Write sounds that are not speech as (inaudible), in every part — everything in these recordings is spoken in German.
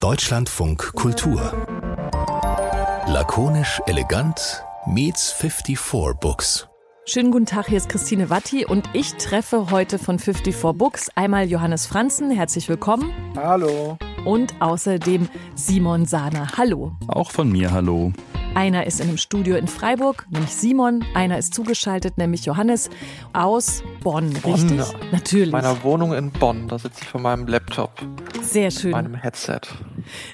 Deutschlandfunk Kultur. Lakonisch elegant meets 54 Books. Schönen guten Tag, hier ist Christine Watti und ich treffe heute von 54 Books einmal Johannes Franzen, herzlich willkommen. Hallo. Und außerdem Simon Sahner. Hallo. Auch von mir, hallo. Einer ist in einem Studio in Freiburg, nämlich Simon. Einer ist zugeschaltet, nämlich Johannes aus Bonn, Bonn, richtig? Natürlich. Meiner Wohnung in Bonn. Da sitze ich vor meinem Laptop, Sehr schön. meinem Headset.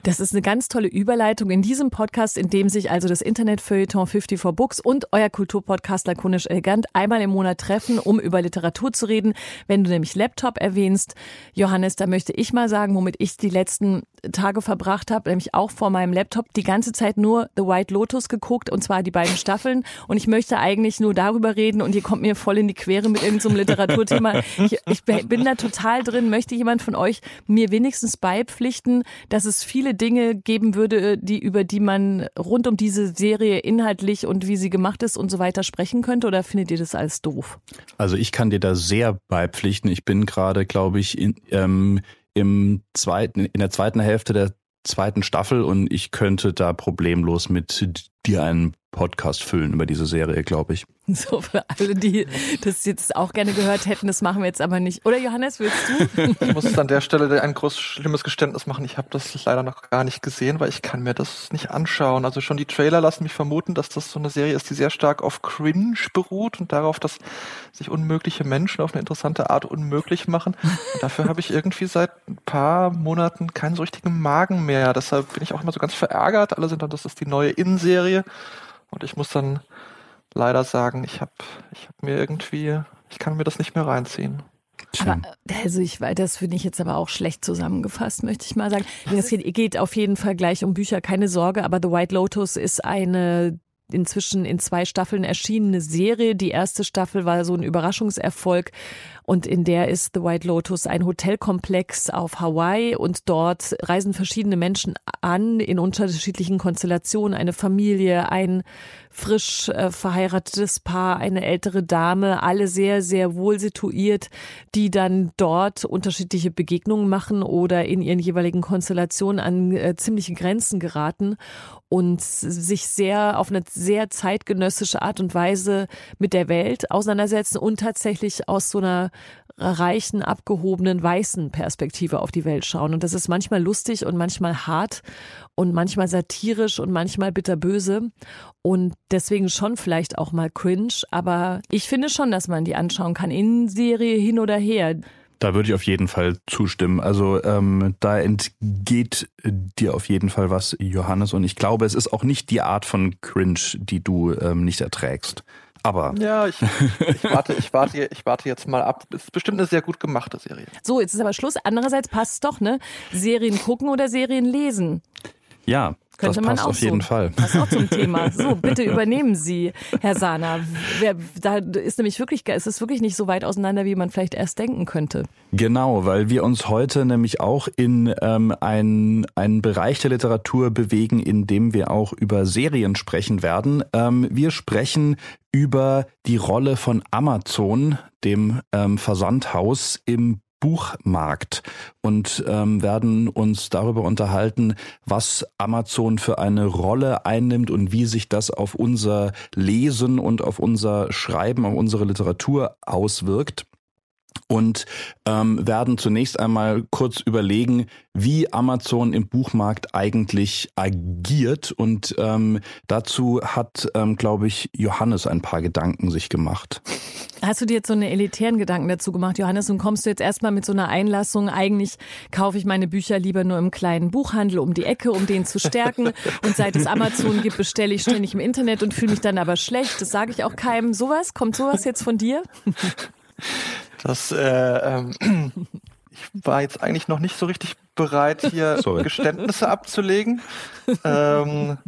Das ist eine ganz tolle Überleitung in diesem Podcast, in dem sich also das Internetfeuilleton 54 Books und euer Kulturpodcast Lakonisch Elegant einmal im Monat treffen, um über Literatur zu reden. Wenn du nämlich Laptop erwähnst, Johannes, da möchte ich mal sagen, womit ich die letzten Tage verbracht habe, nämlich auch vor meinem Laptop, die ganze Zeit nur The White Lotus geguckt und zwar die beiden Staffeln. Und ich möchte eigentlich nur darüber reden und ihr kommt mir voll in die Quere mit irgendeinem so Literaturthema. Ich, ich bin da total drin. Möchte jemand von euch mir wenigstens beipflichten, dass es viele Dinge geben würde, die über die man rund um diese Serie inhaltlich und wie sie gemacht ist und so weiter sprechen könnte? Oder findet ihr das alles doof? Also ich kann dir da sehr beipflichten. Ich bin gerade, glaube ich, in, ähm, im zweiten, in der zweiten Hälfte der zweiten Staffel und ich könnte da problemlos mit dir einen Podcast füllen über diese Serie, glaube ich. (laughs) So für alle, die das jetzt auch gerne gehört hätten, das machen wir jetzt aber nicht. Oder Johannes, willst du? Ich muss an der Stelle ein groß schlimmes Geständnis machen. Ich habe das leider noch gar nicht gesehen, weil ich kann mir das nicht anschauen. Also schon die Trailer lassen mich vermuten, dass das so eine Serie ist, die sehr stark auf Cringe beruht und darauf, dass sich unmögliche Menschen auf eine interessante Art unmöglich machen. Und dafür habe ich irgendwie seit ein paar Monaten keinen so richtigen Magen mehr. Deshalb bin ich auch immer so ganz verärgert. Alle sind dann, das ist die neue In-Serie. Und ich muss dann leider sagen, ich habe ich hab mir irgendwie, ich kann mir das nicht mehr reinziehen. Aber, also ich weiß, das finde ich jetzt aber auch schlecht zusammengefasst, möchte ich mal sagen. Es geht, geht auf jeden Fall gleich um Bücher, keine Sorge, aber The White Lotus ist eine inzwischen in zwei Staffeln erschienene Serie. Die erste Staffel war so ein Überraschungserfolg und in der ist The White Lotus ein Hotelkomplex auf Hawaii und dort reisen verschiedene Menschen an in unterschiedlichen Konstellationen. Eine Familie, ein frisch äh, verheiratetes Paar, eine ältere Dame, alle sehr, sehr wohl situiert, die dann dort unterschiedliche Begegnungen machen oder in ihren jeweiligen Konstellationen an äh, ziemliche Grenzen geraten und sich sehr auf eine sehr zeitgenössische Art und Weise mit der Welt auseinandersetzen und tatsächlich aus so einer reichen, abgehobenen, weißen Perspektive auf die Welt schauen. Und das ist manchmal lustig und manchmal hart und manchmal satirisch und manchmal bitterböse und deswegen schon vielleicht auch mal cringe. Aber ich finde schon, dass man die anschauen kann, in Serie hin oder her. Da würde ich auf jeden Fall zustimmen. Also ähm, da entgeht dir auf jeden Fall was, Johannes. Und ich glaube, es ist auch nicht die Art von Cringe, die du ähm, nicht erträgst. Aber Ja, ich, ich, warte, ich, warte, ich warte jetzt mal ab. Es ist bestimmt eine sehr gut gemachte Serie. So, jetzt ist aber Schluss. Andererseits passt es doch, ne? Serien gucken oder Serien lesen. ja, Könnte das man passt auch auf jeden so. Fall. Passt auch zum Thema. So, (laughs) bitte übernehmen Sie, Herr Sahner. Wer, da ist nämlich wirklich, es ist wirklich nicht so weit auseinander, wie man vielleicht erst denken könnte. Genau, weil wir uns heute nämlich auch in ähm, einen, einen Bereich der Literatur bewegen, in dem wir auch über Serien sprechen werden. Ähm, wir sprechen über die Rolle von Amazon, dem ähm, Versandhaus im Buchmarkt und ähm, werden uns darüber unterhalten, was Amazon für eine Rolle einnimmt und wie sich das auf unser Lesen und auf unser Schreiben, auf unsere Literatur auswirkt und ähm, werden zunächst einmal kurz überlegen, wie Amazon im Buchmarkt eigentlich agiert. Und ähm, dazu hat, ähm, glaube ich, Johannes ein paar Gedanken sich gemacht. Hast du dir jetzt so eine elitären Gedanken dazu gemacht, Johannes, und kommst du jetzt erstmal mit so einer Einlassung, eigentlich kaufe ich meine Bücher lieber nur im kleinen Buchhandel um die Ecke, um den zu stärken. Und seit es Amazon gibt, bestelle ich ständig im Internet und fühle mich dann aber schlecht. Das sage ich auch keinem. Sowas? Kommt sowas jetzt von dir? Das, äh, ähm, (clears throat) ich war jetzt eigentlich noch nicht so richtig bereit, hier (laughs) Sorry. Geständnisse abzulegen. ähm,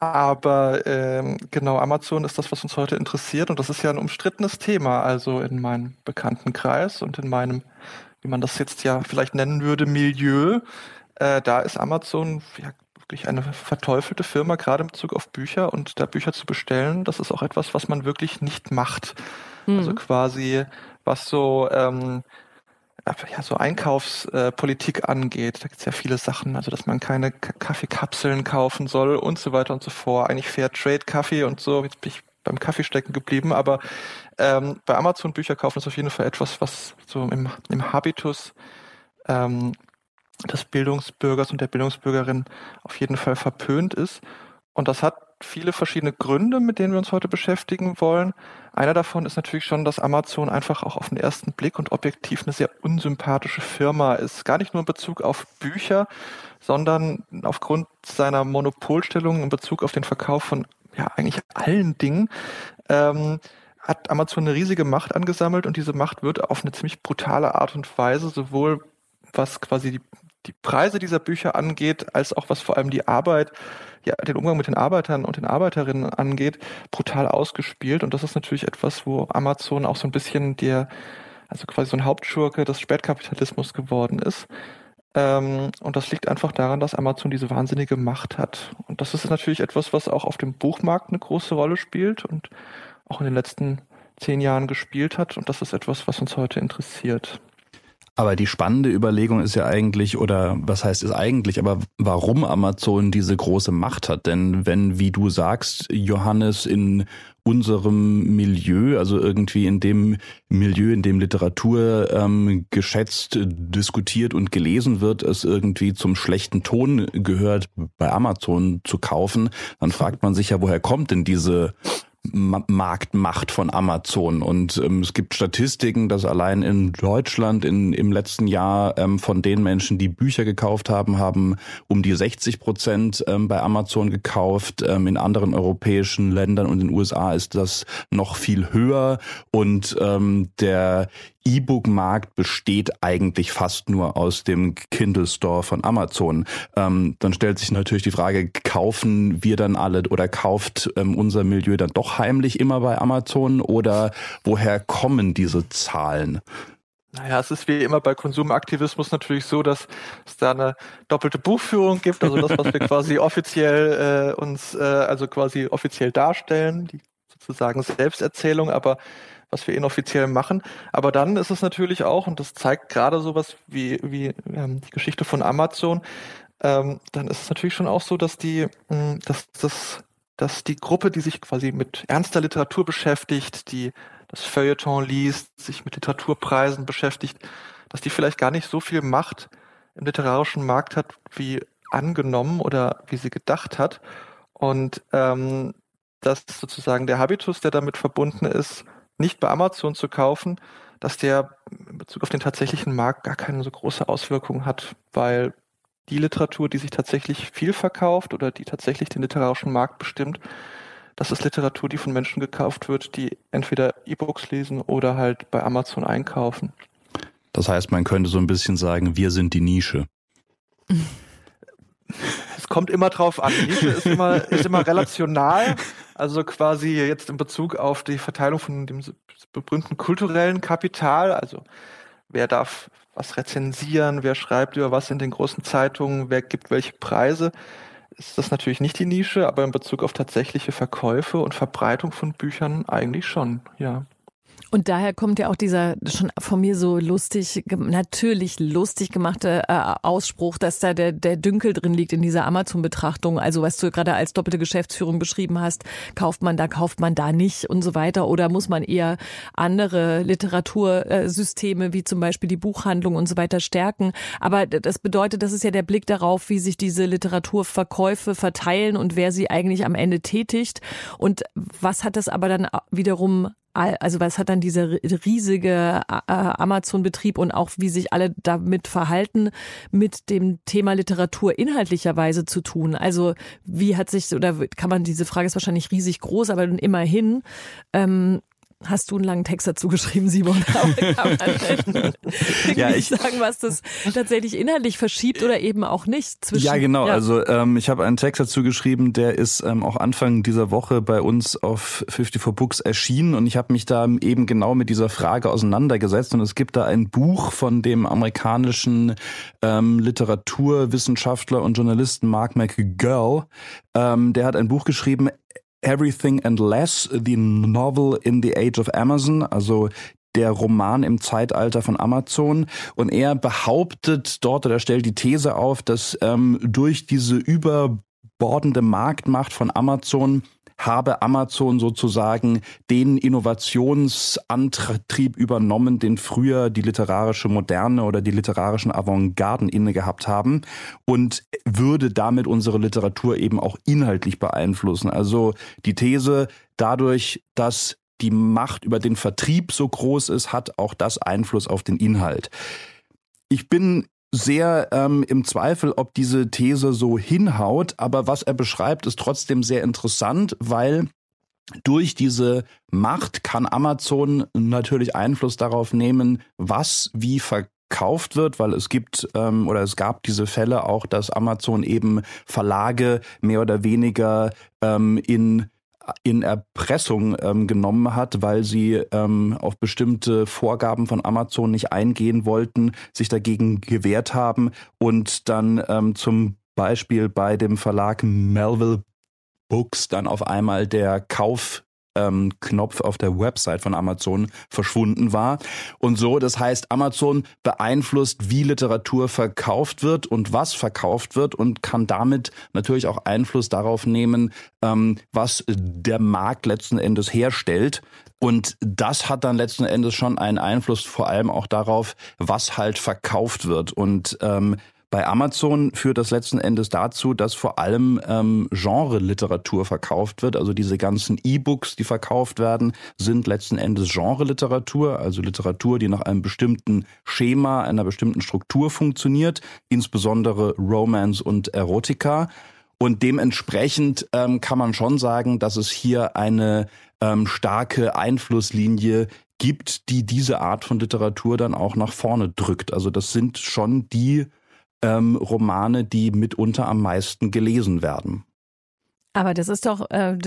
aber ähm, genau, Amazon ist das, was uns heute interessiert. Und das ist ja ein umstrittenes Thema, also in meinem Bekanntenkreis und in meinem, wie man das jetzt ja vielleicht nennen würde, Milieu. Äh, da ist Amazon ja, wirklich eine verteufelte Firma, gerade in Bezug auf Bücher. Und da Bücher zu bestellen, das ist auch etwas, was man wirklich nicht macht. Also quasi, was so ähm, ja, so Einkaufspolitik angeht. Da gibt es ja viele Sachen, also dass man keine Kaffeekapseln kaufen soll und so weiter und so fort. Eigentlich Fair Trade Kaffee und so. Jetzt bin ich beim Kaffee stecken geblieben, aber ähm, bei Amazon Bücher kaufen ist auf jeden Fall etwas, was so im, im Habitus ähm, des Bildungsbürgers und der Bildungsbürgerin auf jeden Fall verpönt ist. Und das hat viele verschiedene Gründe, mit denen wir uns heute beschäftigen wollen. Einer davon ist natürlich schon, dass Amazon einfach auch auf den ersten Blick und objektiv eine sehr unsympathische Firma ist. Gar nicht nur in Bezug auf Bücher, sondern aufgrund seiner Monopolstellung in Bezug auf den Verkauf von ja eigentlich allen Dingen. Ähm, hat Amazon eine riesige Macht angesammelt und diese Macht wird auf eine ziemlich brutale Art und Weise sowohl was quasi die, die Preise dieser Bücher angeht, als auch was vor allem die Arbeit, ja, den Umgang mit den Arbeitern und den Arbeiterinnen angeht, brutal ausgespielt. Und das ist natürlich etwas, wo Amazon auch so ein bisschen der, also quasi so ein Hauptschurke des Spätkapitalismus geworden ist. Ähm, und das liegt einfach daran, dass Amazon diese wahnsinnige Macht hat. Und das ist natürlich etwas, was auch auf dem Buchmarkt eine große Rolle spielt und auch in den letzten zehn Jahren gespielt hat. Und das ist etwas, was uns heute interessiert. Aber die spannende Überlegung ist ja eigentlich, oder was heißt es eigentlich, aber warum Amazon diese große Macht hat. Denn wenn, wie du sagst, Johannes, in unserem Milieu, also irgendwie in dem Milieu, in dem Literatur ähm, geschätzt, diskutiert und gelesen wird, es irgendwie zum schlechten Ton gehört, bei Amazon zu kaufen, dann fragt man sich ja, woher kommt denn diese Marktmacht von Amazon. Und ähm, es gibt Statistiken, dass allein in Deutschland in, im letzten Jahr ähm, von den Menschen, die Bücher gekauft haben, haben um die 60 Prozent ähm, bei Amazon gekauft. Ähm, in anderen europäischen Ländern und in den USA ist das noch viel höher. Und ähm, der E-Book-Markt besteht eigentlich fast nur aus dem Kindle Store von Amazon. Ähm, dann stellt sich natürlich die Frage, kaufen wir dann alle oder kauft ähm, unser Milieu dann doch heimlich immer bei Amazon oder woher kommen diese Zahlen? Naja, es ist wie immer bei Konsumaktivismus natürlich so, dass es da eine doppelte Buchführung gibt, also das, was wir (laughs) quasi offiziell äh, uns, äh, also quasi offiziell darstellen, die sozusagen Selbsterzählung, aber was wir inoffiziell machen. Aber dann ist es natürlich auch, und das zeigt gerade sowas wie, wie ähm, die Geschichte von Amazon, ähm, dann ist es natürlich schon auch so, dass die, mh, hm, dass das dass die Gruppe, die sich quasi mit ernster Literatur beschäftigt, die das Feuilleton liest, sich mit Literaturpreisen beschäftigt, dass die vielleicht gar nicht so viel Macht im literarischen Markt hat, wie angenommen oder wie sie gedacht hat. Und ähm, dass sozusagen der Habitus, der damit verbunden ist, nicht bei Amazon zu kaufen, dass der in Bezug auf den tatsächlichen Markt gar keine so große Auswirkung hat, weil die Literatur, die sich tatsächlich viel verkauft oder die tatsächlich den literarischen Markt bestimmt, das ist Literatur, die von Menschen gekauft wird, die entweder E-Books lesen oder halt bei Amazon einkaufen. Das heißt, man könnte so ein bisschen sagen, wir sind die Nische. (laughs) Es kommt immer drauf an. Nische ist immer, ist immer relational. Also quasi jetzt in Bezug auf die Verteilung von dem berühmten kulturellen Kapital. Also wer darf was rezensieren, wer schreibt über was in den großen Zeitungen, wer gibt welche Preise, ist das natürlich nicht die Nische, aber in Bezug auf tatsächliche Verkäufe und Verbreitung von Büchern eigentlich schon, ja. Und daher kommt ja auch dieser schon von mir so lustig, natürlich lustig gemachte äh, Ausspruch, dass da der, der Dünkel drin liegt in dieser Amazon-Betrachtung. Also was du gerade als doppelte Geschäftsführung beschrieben hast, kauft man da, kauft man da nicht und so weiter. Oder muss man eher andere Literatursysteme wie zum Beispiel die Buchhandlung und so weiter stärken. Aber das bedeutet, das ist ja der Blick darauf, wie sich diese Literaturverkäufe verteilen und wer sie eigentlich am Ende tätigt. Und was hat das aber dann wiederum also was hat dann dieser riesige äh, Amazon-Betrieb und auch wie sich alle damit verhalten, mit dem Thema Literatur inhaltlicherweise zu tun? Also wie hat sich, oder kann man, diese Frage ist wahrscheinlich riesig groß, aber immerhin, ähm, hast du einen langen Text dazu geschrieben, Simon. (laughs) (laughs) ja, ich sagen, was das tatsächlich inhaltlich verschiebt oder eben auch nicht. Zwischen, ja, genau. Ja. Also ähm, ich habe einen Text dazu geschrieben, der ist ähm, auch Anfang dieser Woche bei uns auf 54 Books erschienen und ich habe mich da eben genau mit dieser Frage auseinandergesetzt und es gibt da ein Buch von dem amerikanischen ähm, Literaturwissenschaftler und Journalisten Mark McGurl. Ähm, der hat ein Buch geschrieben, Everything and Less, the novel in the age of Amazon, also der Roman im Zeitalter von Amazon. Und er behauptet dort oder stellt die These auf, dass ähm, durch diese überbordende Marktmacht von Amazon habe Amazon sozusagen den Innovationsantrieb übernommen, den früher die literarische Moderne oder die literarischen Avantgarden inne gehabt haben und würde damit unsere Literatur eben auch inhaltlich beeinflussen. Also die These, dadurch, dass die Macht über den Vertrieb so groß ist, hat auch das Einfluss auf den Inhalt. Ich bin sehr ähm, im Zweifel, ob diese These so hinhaut, aber was er beschreibt, ist trotzdem sehr interessant, weil durch diese Macht kann Amazon natürlich Einfluss darauf nehmen, was wie verkauft wird, weil es gibt ähm, oder es gab diese Fälle auch, dass Amazon eben Verlage mehr oder weniger ähm, in in Erpressung ähm, genommen hat, weil sie ähm, auf bestimmte Vorgaben von Amazon nicht eingehen wollten, sich dagegen gewehrt haben und dann ähm, zum Beispiel bei dem Verlag Melville Books dann auf einmal der Kauf ähm, Knopf auf der Website von Amazon verschwunden war. Und so, das heißt, Amazon beeinflusst, wie Literatur verkauft wird und was verkauft wird und kann damit natürlich auch Einfluss darauf nehmen, ähm, was der Markt letzten Endes herstellt. Und das hat dann letzten Endes schon einen Einfluss vor allem auch darauf, was halt verkauft wird. Und ähm, bei Amazon führt das letzten Endes dazu, dass vor allem ähm, Genre-Literatur verkauft wird. Also diese ganzen E-Books, die verkauft werden, sind letzten Endes Genre-Literatur, also Literatur, die nach einem bestimmten Schema, einer bestimmten Struktur funktioniert, insbesondere Romance und Erotika. Und dementsprechend ähm, kann man schon sagen, dass es hier eine ähm, starke Einflusslinie gibt, die diese Art von Literatur dann auch nach vorne drückt. Also das sind schon die ähm, Romane, die mitunter am meisten gelesen werden. Aber das ist doch, äh,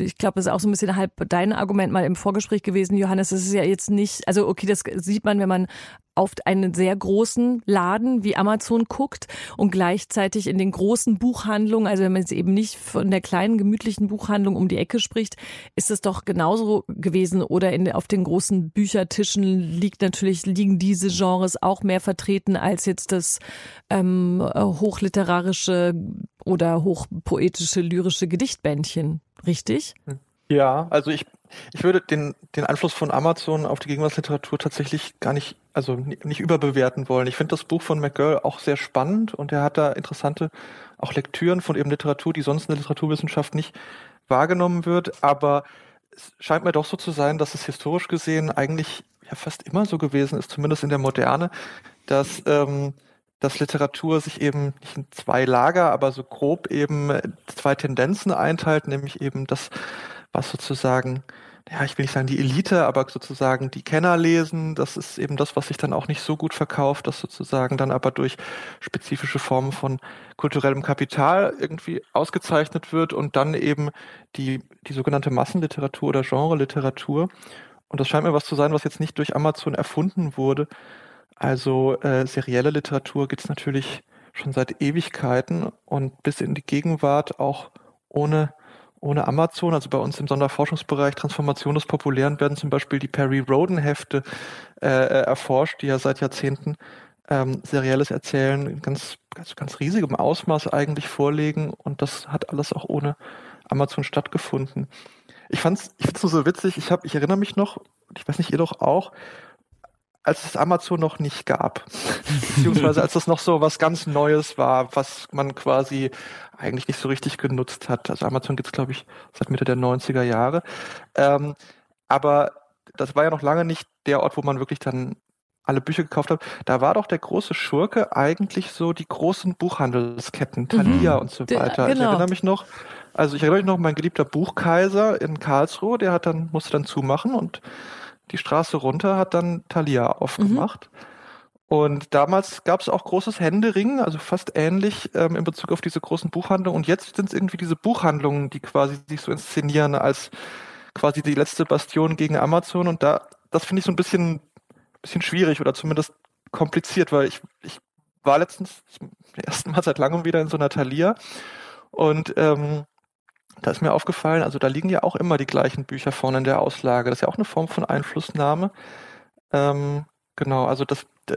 ich glaube, das ist auch so ein bisschen halb dein Argument mal im Vorgespräch gewesen, Johannes. Das ist ja jetzt nicht, also okay, das sieht man, wenn man auf einen sehr großen Laden wie Amazon guckt und gleichzeitig in den großen Buchhandlungen, also wenn man jetzt eben nicht von der kleinen gemütlichen Buchhandlung um die Ecke spricht, ist es doch genauso gewesen oder in, auf den großen Büchertischen liegt natürlich liegen diese Genres auch mehr vertreten als jetzt das ähm, hochliterarische oder hochpoetische lyrische Gedichtbändchen, richtig? Ja, also ich ich würde den, den Einfluss von Amazon auf die Gegenwartsliteratur tatsächlich gar nicht, also nicht überbewerten wollen. Ich finde das Buch von McGill auch sehr spannend und er hat da interessante auch Lektüren von eben Literatur, die sonst in der Literaturwissenschaft nicht wahrgenommen wird. Aber es scheint mir doch so zu sein, dass es historisch gesehen eigentlich ja fast immer so gewesen ist, zumindest in der Moderne, dass ähm, dass Literatur sich eben nicht in zwei Lager, aber so grob eben zwei Tendenzen einteilt, nämlich eben das, was sozusagen ja, ich will nicht sagen die Elite, aber sozusagen die Kenner lesen. Das ist eben das, was sich dann auch nicht so gut verkauft, das sozusagen dann aber durch spezifische Formen von kulturellem Kapital irgendwie ausgezeichnet wird und dann eben die, die sogenannte Massenliteratur oder Genre-Literatur. Und das scheint mir was zu sein, was jetzt nicht durch Amazon erfunden wurde. Also äh, serielle Literatur gibt es natürlich schon seit Ewigkeiten und bis in die Gegenwart auch ohne ohne Amazon, also bei uns im Sonderforschungsbereich Transformation des Populären werden zum Beispiel die Perry Roden Hefte äh, äh, erforscht, die ja seit Jahrzehnten ähm, serielles Erzählen in ganz, ganz, ganz riesigem Ausmaß eigentlich vorlegen und das hat alles auch ohne Amazon stattgefunden. Ich fand's, ich find's nur so witzig, ich habe, ich erinnere mich noch, ich weiß nicht, ihr doch auch, als es Amazon noch nicht gab, beziehungsweise als das noch so was ganz Neues war, was man quasi eigentlich nicht so richtig genutzt hat. Also Amazon gibt's glaube ich, seit Mitte der 90er Jahre. Ähm, aber das war ja noch lange nicht der Ort, wo man wirklich dann alle Bücher gekauft hat. Da war doch der große Schurke eigentlich so die großen Buchhandelsketten, Thalia mhm. und so weiter. Genau. Ich erinnere mich noch, also ich erinnere mich noch, mein geliebter Buchkaiser in Karlsruhe, der hat dann, musste dann zumachen und die Straße runter hat dann Thalia aufgemacht. Mhm. Und damals gab es auch großes Händeringen, also fast ähnlich ähm, in Bezug auf diese großen Buchhandlungen. Und jetzt sind es irgendwie diese Buchhandlungen, die quasi sich so inszenieren als quasi die letzte Bastion gegen Amazon. Und da, das finde ich so ein bisschen, bisschen schwierig oder zumindest kompliziert, weil ich, ich war letztens zum (laughs) ersten Mal seit langem wieder in so einer Thalia und ähm, da ist mir aufgefallen, also da liegen ja auch immer die gleichen Bücher vorne in der Auslage. Das ist ja auch eine Form von Einflussnahme. Ähm, genau, also das, da,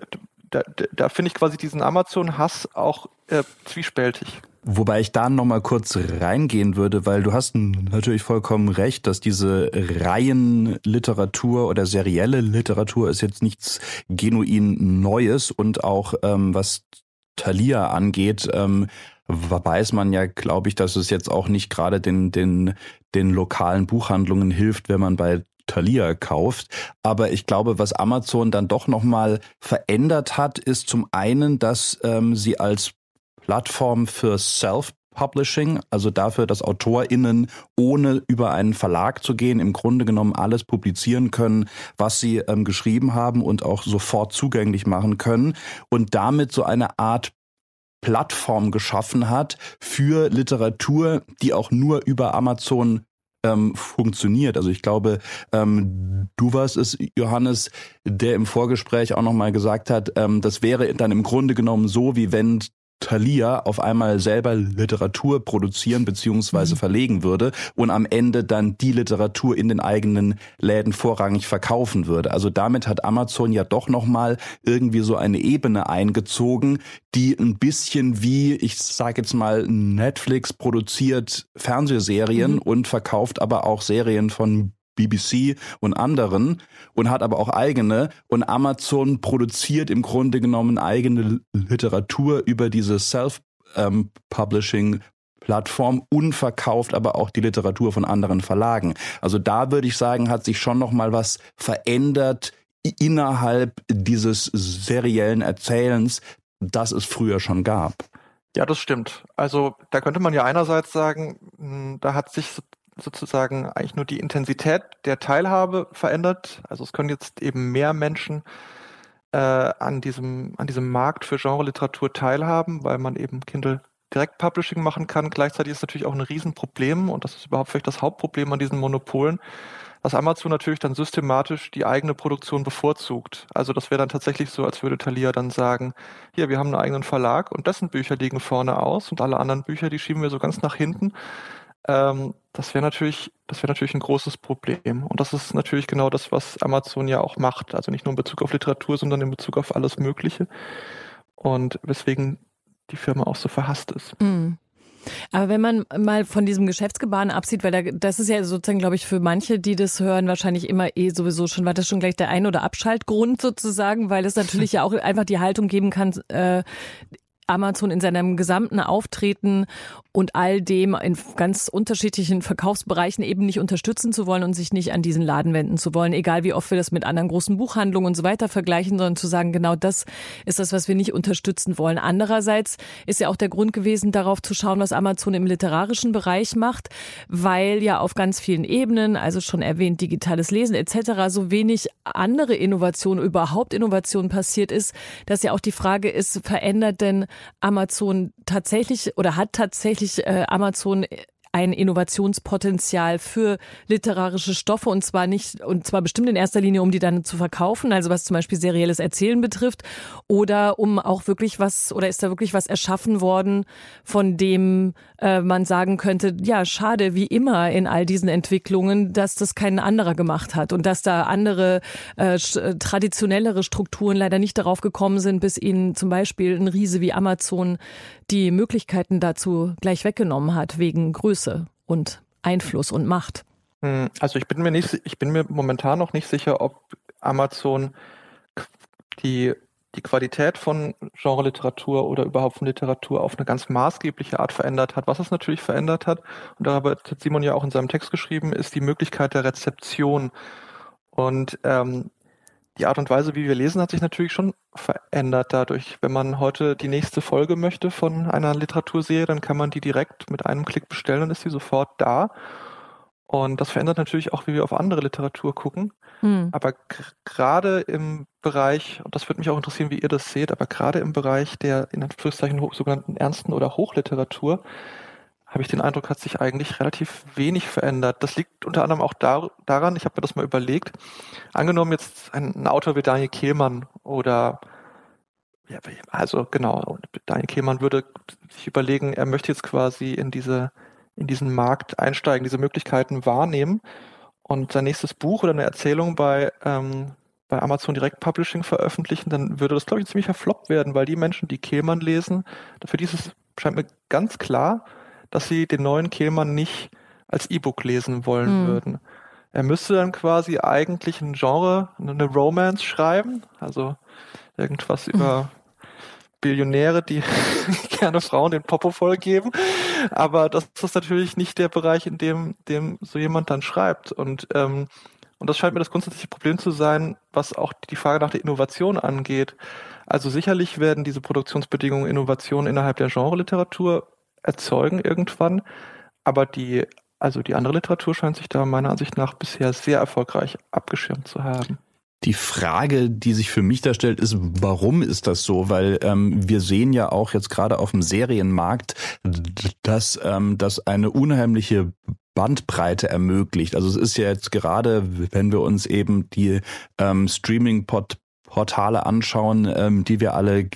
da, da finde ich quasi diesen Amazon-Hass auch äh, zwiespältig. Wobei ich da nochmal kurz reingehen würde, weil du hast natürlich vollkommen recht, dass diese Reihenliteratur oder serielle Literatur ist jetzt nichts genuin Neues und auch ähm, was Thalia angeht, ähm, weiß man ja, glaube ich, dass es jetzt auch nicht gerade den, den, den lokalen Buchhandlungen hilft, wenn man bei Thalia kauft. Aber ich glaube, was Amazon dann doch nochmal verändert hat, ist zum einen, dass ähm, sie als Plattform für Self Publishing, also dafür, dass AutorInnen ohne über einen Verlag zu gehen, im Grunde genommen alles publizieren können, was sie ähm, geschrieben haben und auch sofort zugänglich machen können und damit so eine Art Plattform geschaffen hat für Literatur, die auch nur über Amazon ähm, funktioniert. Also ich glaube, ähm, du warst es, Johannes, der im Vorgespräch auch nochmal gesagt hat, ähm, das wäre dann im Grunde genommen so, wie wenn Thalia auf einmal selber Literatur produzieren beziehungsweise mhm. verlegen würde und am Ende dann die Literatur in den eigenen Läden vorrangig verkaufen würde. Also damit hat Amazon ja doch nochmal irgendwie so eine Ebene eingezogen, die ein bisschen wie, ich sage jetzt mal, Netflix produziert Fernsehserien mhm. und verkauft aber auch Serien von BBC und anderen und hat aber auch eigene und Amazon produziert im Grunde genommen eigene Literatur über diese Self-Publishing Plattform und verkauft aber auch die Literatur von anderen Verlagen. Also da würde ich sagen, hat sich schon noch mal was verändert innerhalb dieses seriellen Erzählens, das es früher schon gab. Ja, das stimmt. Also da könnte man ja einerseits sagen, hm, da hat sich sozusagen eigentlich nur die Intensität der Teilhabe verändert. Also es können jetzt eben mehr Menschen äh, an, diesem, an diesem Markt für Genre-Literatur teilhaben, weil man eben Kindle Direct Publishing machen kann. Gleichzeitig ist natürlich auch ein Riesenproblem und das ist überhaupt vielleicht das Hauptproblem an diesen Monopolen, dass Amazon natürlich dann systematisch die eigene Produktion bevorzugt. Also das wäre dann tatsächlich so, als würde Thalia dann sagen, hier, wir haben einen eigenen Verlag und dessen Bücher liegen vorne aus und alle anderen Bücher, die schieben wir so ganz nach hinten. Ähm, das wäre natürlich, das wäre natürlich ein großes Problem. Und das ist natürlich genau das, was Amazon ja auch macht. Also nicht nur in Bezug auf Literatur, sondern in Bezug auf alles Mögliche. Und weswegen die Firma auch so verhasst ist. Mhm. Aber wenn man mal von diesem Geschäftsgebaren absieht, weil da, das ist ja sozusagen, glaube ich, für manche, die das hören, wahrscheinlich immer eh sowieso schon, war das schon gleich der Ein- oder Abschaltgrund sozusagen, weil es natürlich (laughs) ja auch einfach die Haltung geben kann, äh, Amazon in seinem gesamten Auftreten und all dem in ganz unterschiedlichen Verkaufsbereichen eben nicht unterstützen zu wollen und sich nicht an diesen Laden wenden zu wollen, egal wie oft wir das mit anderen großen Buchhandlungen und so weiter vergleichen, sondern zu sagen, genau das ist das, was wir nicht unterstützen wollen. Andererseits ist ja auch der Grund gewesen, darauf zu schauen, was Amazon im literarischen Bereich macht, weil ja auf ganz vielen Ebenen, also schon erwähnt, digitales Lesen etc., so wenig andere Innovation, überhaupt Innovation passiert ist, dass ja auch die Frage ist, verändert denn Amazon tatsächlich oder hat tatsächlich äh, Amazon ein Innovationspotenzial für literarische Stoffe und zwar nicht, und zwar bestimmt in erster Linie, um die dann zu verkaufen, also was zum Beispiel serielles Erzählen betrifft, oder um auch wirklich was, oder ist da wirklich was erschaffen worden, von dem äh, man sagen könnte, ja, schade, wie immer in all diesen Entwicklungen, dass das kein anderer gemacht hat und dass da andere äh, traditionellere Strukturen leider nicht darauf gekommen sind, bis ihnen zum Beispiel ein Riese wie Amazon die Möglichkeiten dazu gleich weggenommen hat, wegen Größe und Einfluss und Macht. Hm, also ich bin mir nicht, ich bin mir momentan noch nicht sicher, ob Amazon die, die Qualität von Genre-Literatur oder überhaupt von Literatur auf eine ganz maßgebliche Art verändert hat. Was es natürlich verändert hat, und darüber hat Simon ja auch in seinem Text geschrieben, ist die Möglichkeit der Rezeption. Und ähm, die Art und Weise, wie wir lesen, hat sich natürlich schon verändert dadurch. Wenn man heute die nächste Folge möchte von einer Literaturserie, dann kann man die direkt mit einem Klick bestellen und ist sie sofort da. Und das verändert natürlich auch, wie wir auf andere Literatur gucken. Hm. Aber gerade im Bereich, und das würde mich auch interessieren, wie ihr das seht, aber gerade im Bereich der in Anführungszeichen sogenannten ernsten oder Hochliteratur, habe ich den Eindruck, hat sich eigentlich relativ wenig verändert. Das liegt unter anderem auch dar daran, ich habe mir das mal überlegt, angenommen jetzt ein, ein Autor wie Daniel Kehlmann oder ja, also genau, Daniel Kehlmann würde sich überlegen, er möchte jetzt quasi in diese in diesen Markt einsteigen, diese Möglichkeiten wahrnehmen und sein nächstes Buch oder eine Erzählung bei ähm, bei Amazon Direct Publishing veröffentlichen, dann würde das, glaube ich, ein ziemlicher Flop werden, weil die Menschen, die Kehlmann lesen, für dieses scheint mir ganz klar, dass sie den neuen Kehlmann nicht als E-Book lesen wollen mhm. würden. Er müsste dann quasi eigentlich ein Genre, eine Romance schreiben, also irgendwas mhm. über Billionäre, die (laughs) gerne Frauen den Popo vollgeben. Aber das ist natürlich nicht der Bereich, in dem, dem so jemand dann schreibt. Und, ähm, und das scheint mir das grundsätzliche Problem zu sein, was auch die Frage nach der Innovation angeht. Also sicherlich werden diese Produktionsbedingungen Innovationen innerhalb der Genre-Literatur erzeugen irgendwann. Aber die, also die andere Literatur scheint sich da meiner Ansicht nach bisher sehr erfolgreich abgeschirmt zu haben. Die Frage, die sich für mich da stellt, ist, warum ist das so? Weil ähm, wir sehen ja auch jetzt gerade auf dem Serienmarkt, dass ähm, das eine unheimliche Bandbreite ermöglicht. Also es ist ja jetzt gerade, wenn wir uns eben die ähm, Streaming-Portale anschauen, ähm, die wir alle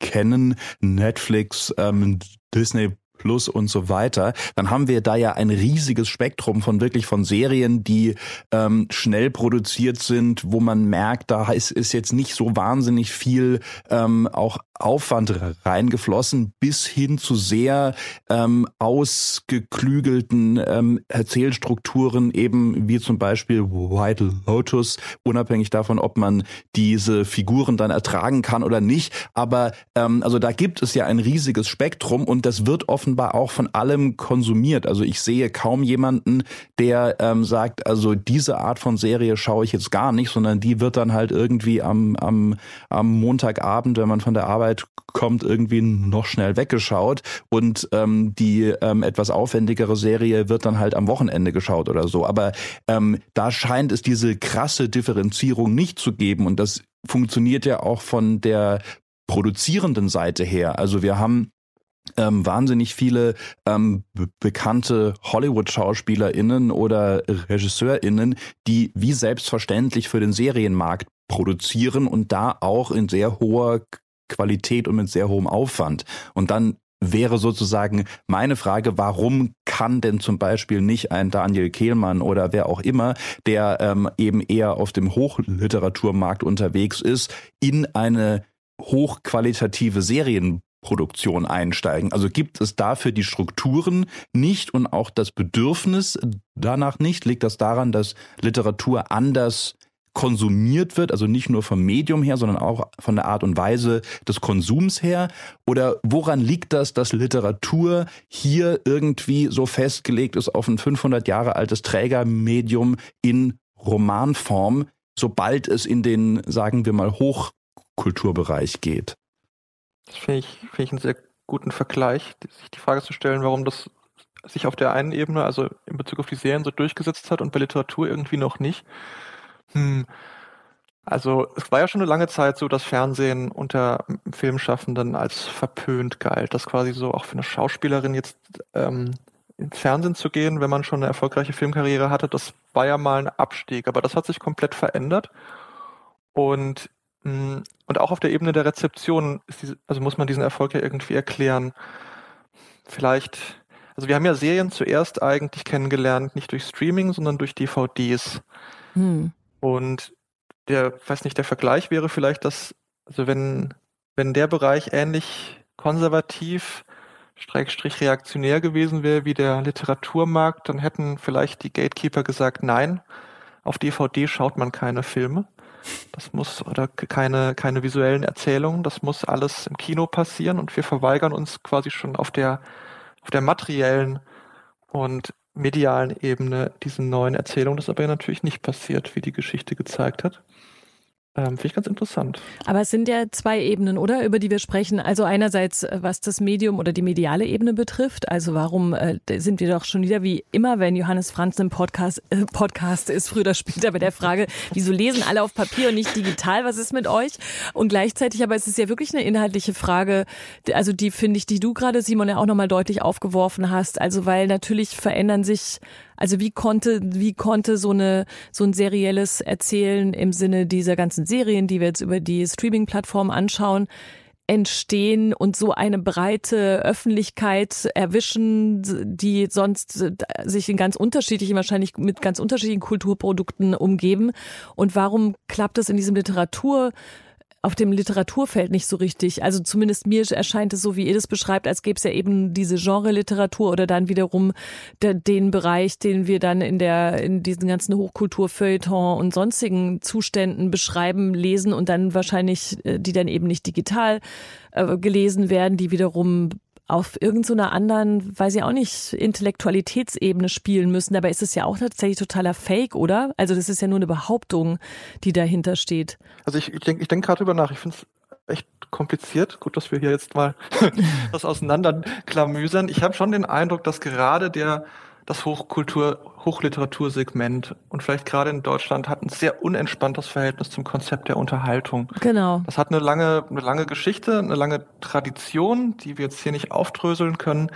kennen, Netflix, ähm, Disney Plus und so weiter, dann haben wir da ja ein riesiges Spektrum von wirklich von Serien, die ähm, schnell produziert sind, wo man merkt, da ist, ist jetzt nicht so wahnsinnig viel ähm, auch Aufwand reingeflossen, bis hin zu sehr ähm, ausgeklügelten ähm, Erzählstrukturen, eben wie zum Beispiel White Lotus, unabhängig davon, ob man diese Figuren dann ertragen kann oder nicht. Aber ähm, also da gibt es ja ein riesiges Spektrum und das wird offenbar auch von allem konsumiert. Also ich sehe kaum jemanden, der ähm, sagt, also diese Art von Serie schaue ich jetzt gar nicht, sondern die wird dann halt irgendwie am, am, am Montagabend, wenn man von der Arbeit kommt, irgendwie noch schnell weggeschaut und ähm, die ähm, etwas aufwendigere Serie wird dann halt am Wochenende geschaut oder so. Aber ähm, da scheint es diese krasse Differenzierung nicht zu geben und das funktioniert ja auch von der produzierenden Seite her. Also wir haben ähm, wahnsinnig viele ähm, bekannte Hollywood-SchauspielerInnen oder RegisseurInnen, die wie selbstverständlich für den Serienmarkt produzieren und da auch in sehr hoher Qualität und mit sehr hohem Aufwand. Und dann wäre sozusagen meine Frage, warum kann denn zum Beispiel nicht ein Daniel Kehlmann oder wer auch immer, der ähm, eben eher auf dem Hochliteraturmarkt unterwegs ist, in eine hochqualitative Serien Produktion einsteigen. Also gibt es dafür die Strukturen nicht und auch das Bedürfnis danach nicht? Liegt das daran, dass Literatur anders konsumiert wird, also nicht nur vom Medium her, sondern auch von der Art und Weise des Konsums her? Oder woran liegt das, dass Literatur hier irgendwie so festgelegt ist auf ein 500 Jahre altes Trägermedium in Romanform, sobald es in den, sagen wir mal, Hochkulturbereich geht? Das finde ich, finde ich einen sehr guten Vergleich, sich die Frage zu stellen, warum das sich auf der einen Ebene, also in Bezug auf die Serien, so durchgesetzt hat und bei Literatur irgendwie noch nicht. Hm. Also es war ja schon eine lange Zeit so, dass Fernsehen unter Filmschaffenden als verpönt galt. Das quasi so auch für eine Schauspielerin jetzt ähm, ins Fernsehen zu gehen, wenn man schon eine erfolgreiche Filmkarriere hatte, das war ja mal ein Abstieg. Aber das hat sich komplett verändert. Und Mm, und auch auf der Ebene der Rezeption diese, also muss man diesen Erfolg ja irgendwie erklären. Vielleicht, also wir haben ja Serien zuerst eigentlich kennengelernt, nicht durch Streaming, sondern durch DVDs. Hm. Und der, weiß nicht, der Vergleich wäre vielleicht, dass, also wenn, wenn der Bereich ähnlich konservativ, Streckstrich reaktionär gewesen wäre wie der Literaturmarkt, dann hätten vielleicht die Gatekeeper gesagt, nein, auf DVD schaut man keine Filme. Das muss, oder keine, keine visuellen Erzählungen, das muss alles im Kino passieren und wir verweigern uns quasi schon auf der, auf der materiellen und medialen Ebene diesen neuen Erzählungen. Das ist aber ja natürlich nicht passiert, wie die Geschichte gezeigt hat. Ähm, Finde ich ganz interessant. Aber es sind ja zwei Ebenen, oder? Über die wir sprechen. Also einerseits, äh, was das Medium oder die mediale Ebene betrifft. Also warum äh, sind wir doch schon wieder wie immer, wenn Johannes Franz im Podcast, äh, Podcast ist, früher oder später bei der Frage, wieso lesen alle auf Papier und nicht digital? Was ist mit euch? Und gleichzeitig, aber es ist ja wirklich eine inhaltliche Frage, also die finde ich, die du gerade, Simon, ja auch nochmal deutlich aufgeworfen hast. Also weil natürlich verändern sich also wie konnte, wie konnte so eine, so ein serielles Erzählen im Sinne dieser ganzen Serien, die wir jetzt über die Streaming-Plattform anschauen, entstehen und so eine breite Öffentlichkeit erwischen, die sonst sich in ganz unterschiedlichen, wahrscheinlich mit ganz unterschiedlichen Kulturprodukten umgeben? Und warum klappt es in diesem Literatur auf dem Literaturfeld nicht so richtig. Also zumindest mir erscheint es so, wie ihr das beschreibt, als gäbe es ja eben diese Genre-Literatur oder dann wiederum de, den Bereich, den wir dann in der in diesen ganzen Hochkulturfeuilleton und sonstigen Zuständen beschreiben, lesen und dann wahrscheinlich äh, die dann eben nicht digital äh, gelesen werden, die wiederum auf irgendeiner so anderen, weiß ich auch nicht, Intellektualitätsebene spielen müssen. Dabei ist es ja auch tatsächlich totaler Fake, oder? Also das ist ja nur eine Behauptung, die dahinter steht. Also ich, ich denke ich denk gerade drüber nach. Ich finde es echt kompliziert. Gut, dass wir hier jetzt mal (laughs) das auseinanderklamüsern. Ich habe schon den Eindruck, dass gerade der das Hochkultur, Hochliteratursegment und vielleicht gerade in Deutschland hat ein sehr unentspanntes Verhältnis zum Konzept der Unterhaltung. Genau. Das hat eine lange, eine lange Geschichte, eine lange Tradition, die wir jetzt hier nicht aufdröseln können.